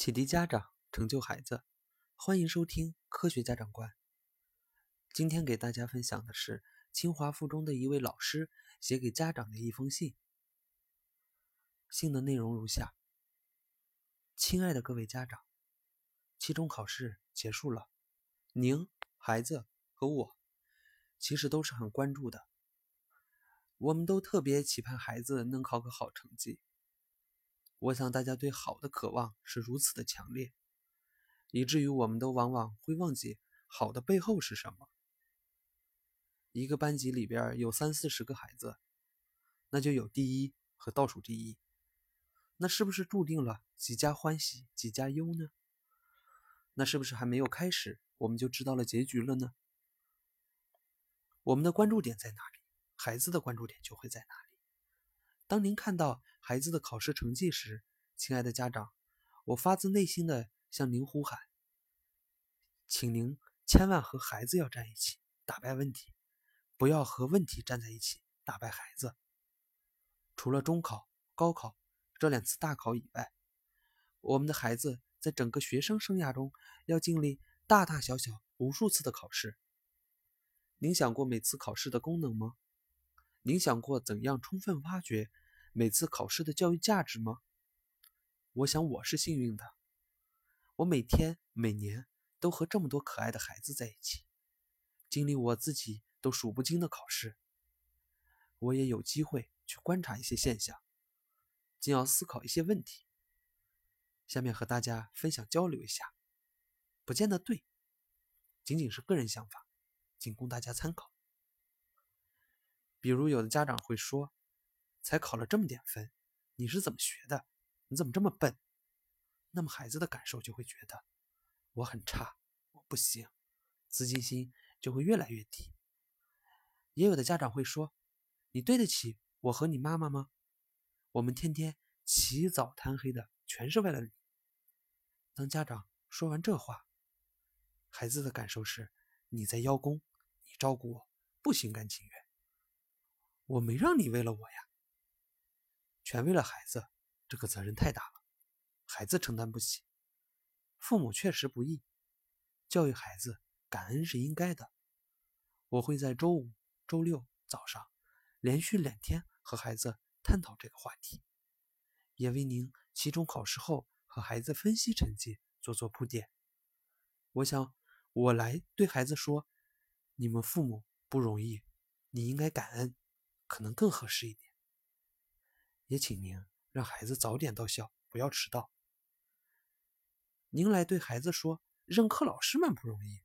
启迪家长，成就孩子，欢迎收听科学家长观。今天给大家分享的是清华附中的一位老师写给家长的一封信。信的内容如下：亲爱的各位家长，期中考试结束了，您、孩子和我其实都是很关注的。我们都特别期盼孩子能考个好成绩。我想大家对好的渴望是如此的强烈，以至于我们都往往会忘记好的背后是什么。一个班级里边有三四十个孩子，那就有第一和倒数第一，那是不是注定了几家欢喜几家忧呢？那是不是还没有开始，我们就知道了结局了呢？我们的关注点在哪里，孩子的关注点就会在哪里。当您看到孩子的考试成绩时，亲爱的家长，我发自内心的向您呼喊，请您千万和孩子要站一起，打败问题，不要和问题站在一起，打败孩子。除了中考、高考这两次大考以外，我们的孩子在整个学生生涯中要经历大大小小无数次的考试。您想过每次考试的功能吗？您想过怎样充分挖掘每次考试的教育价值吗？我想我是幸运的，我每天每年都和这么多可爱的孩子在一起，经历我自己都数不清的考试。我也有机会去观察一些现象，进而思考一些问题。下面和大家分享交流一下，不见得对，仅仅是个人想法，仅供大家参考。比如，有的家长会说：“才考了这么点分，你是怎么学的？你怎么这么笨？”那么孩子的感受就会觉得我很差，我不行，自信心就会越来越低。也有的家长会说：“你对得起我和你妈妈吗？我们天天起早贪黑的，全是为了你。”当家长说完这话，孩子的感受是：你在邀功，你照顾我，不心甘情愿。我没让你为了我呀，全为了孩子，这个责任太大了，孩子承担不起。父母确实不易，教育孩子感恩是应该的。我会在周五、周六早上连续两天和孩子探讨这个话题，也为您期中考试后和孩子分析成绩做做铺垫。我想，我来对孩子说：“你们父母不容易，你应该感恩。”可能更合适一点，也请您让孩子早点到校，不要迟到。您来对孩子说，任课老师们不容易，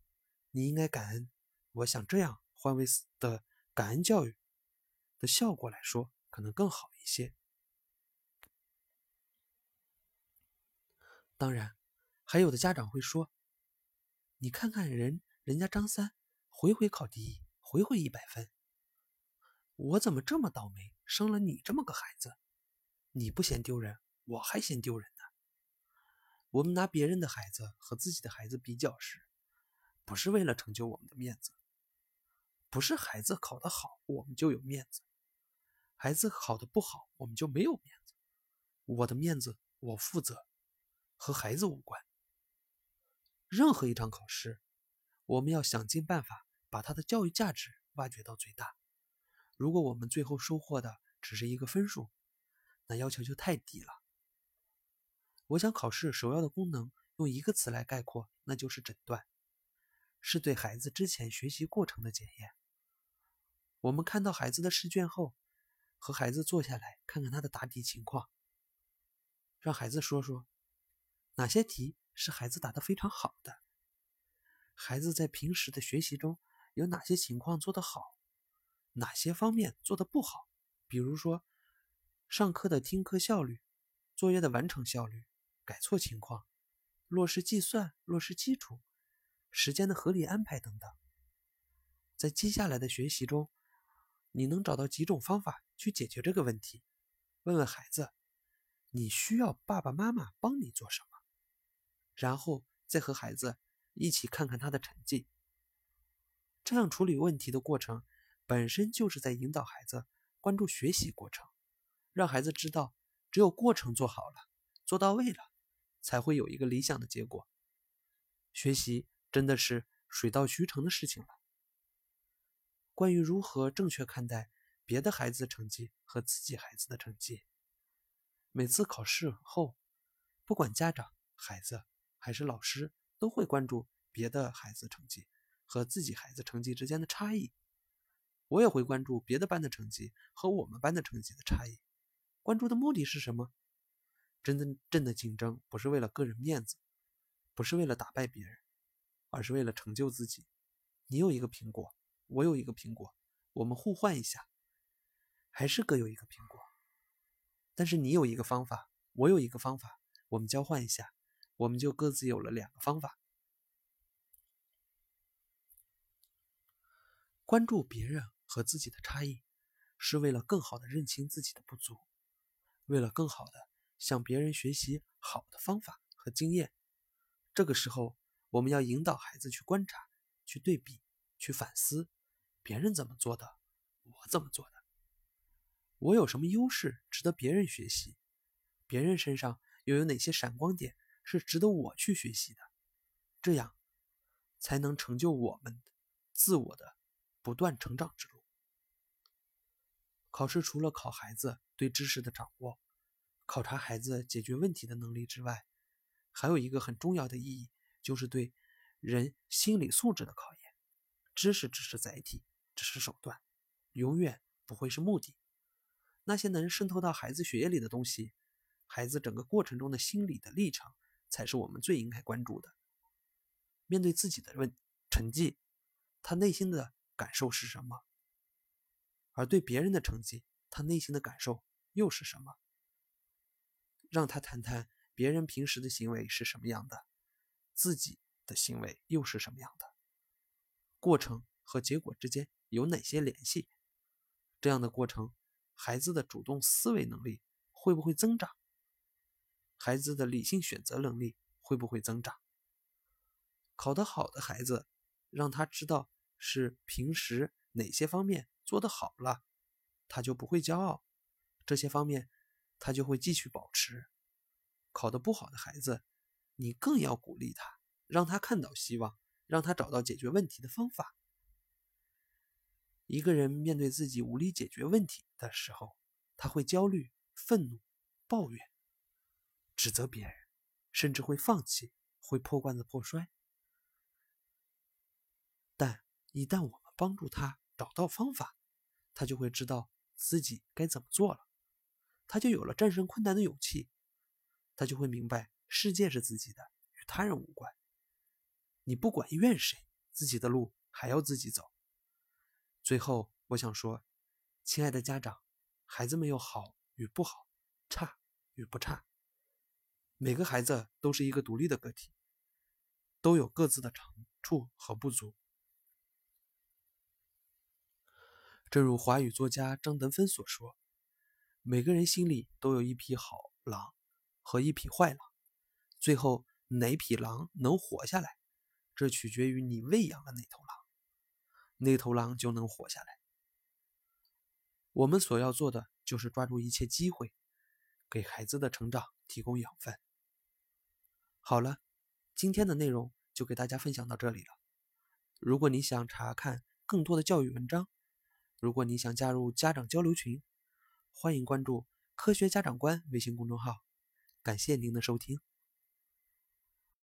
你应该感恩。我想这样换位的感恩教育的效果来说，可能更好一些。当然，还有的家长会说，你看看人人家张三，回回考第一，回回一百分。我怎么这么倒霉，生了你这么个孩子？你不嫌丢人，我还嫌丢人呢。我们拿别人的孩子和自己的孩子比较时，不是为了成就我们的面子，不是孩子考得好我们就有面子，孩子考得不好我们就没有面子。我的面子我负责，和孩子无关。任何一场考试，我们要想尽办法把他的教育价值挖掘到最大。如果我们最后收获的只是一个分数，那要求就太低了。我想考试首要的功能用一个词来概括，那就是诊断，是对孩子之前学习过程的检验。我们看到孩子的试卷后，和孩子坐下来看看他的答题情况，让孩子说说哪些题是孩子答得非常好的，孩子在平时的学习中有哪些情况做得好。哪些方面做的不好？比如说，上课的听课效率、作业的完成效率、改错情况、落实计算、落实基础、时间的合理安排等等。在接下来的学习中，你能找到几种方法去解决这个问题？问问孩子，你需要爸爸妈妈帮你做什么？然后再和孩子一起看看他的成绩。这样处理问题的过程。本身就是在引导孩子关注学习过程，让孩子知道，只有过程做好了、做到位了，才会有一个理想的结果。学习真的是水到渠成的事情了。关于如何正确看待别的孩子成绩和自己孩子的成绩，每次考试后，不管家长、孩子还是老师，都会关注别的孩子成绩和自己孩子成绩之间的差异。我也会关注别的班的成绩和我们班的成绩的差异。关注的目的是什么？真正真的竞争不是为了个人面子，不是为了打败别人，而是为了成就自己。你有一个苹果，我有一个苹果，我们互换一下，还是各有一个苹果。但是你有一个方法，我有一个方法，我们交换一下，我们就各自有了两个方法。关注别人和自己的差异，是为了更好的认清自己的不足。为了更好的向别人学习好的方法和经验，这个时候我们要引导孩子去观察、去对比、去反思，别人怎么做的，我怎么做的，我有什么优势值得别人学习，别人身上又有哪些闪光点是值得我去学习的，这样才能成就我们自我的不断成长之路。考试除了考孩子对知识的掌握，考察孩子解决问题的能力之外，还有一个很重要的意义，就是对人心理素质的考验。知识只是载体，只是手段，永远不会是目的。那些能渗透到孩子血液里的东西，孩子整个过程中的心理的历程，才是我们最应该关注的。面对自己的问成绩，他内心的感受是什么？而对别人的成绩，他内心的感受又是什么？让他谈谈别人平时的行为是什么样的，自己的行为又是什么样的？过程和结果之间有哪些联系？这样的过程，孩子的主动思维能力会不会增长？孩子的理性选择能力会不会增长？考得好的孩子，让他知道是平时哪些方面。做得好了，他就不会骄傲，这些方面他就会继续保持。考得不好的孩子，你更要鼓励他，让他看到希望，让他找到解决问题的方法。一个人面对自己无力解决问题的时候，他会焦虑、愤怒、抱怨、指责别人，甚至会放弃，会破罐子破摔。但一旦我们帮助他，找到方法，他就会知道自己该怎么做了，他就有了战胜困难的勇气，他就会明白世界是自己的，与他人无关。你不管怨谁，自己的路还要自己走。最后，我想说，亲爱的家长，孩子们有好与不好，差与不差，每个孩子都是一个独立的个体，都有各自的长处和不足。正如华语作家张德芬所说：“每个人心里都有一匹好狼和一匹坏狼，最后哪匹狼能活下来，这取决于你喂养了哪头狼，那头狼就能活下来。”我们所要做的就是抓住一切机会，给孩子的成长提供养分。好了，今天的内容就给大家分享到这里了。如果你想查看更多的教育文章，如果你想加入家长交流群，欢迎关注“科学家长官”微信公众号。感谢您的收听。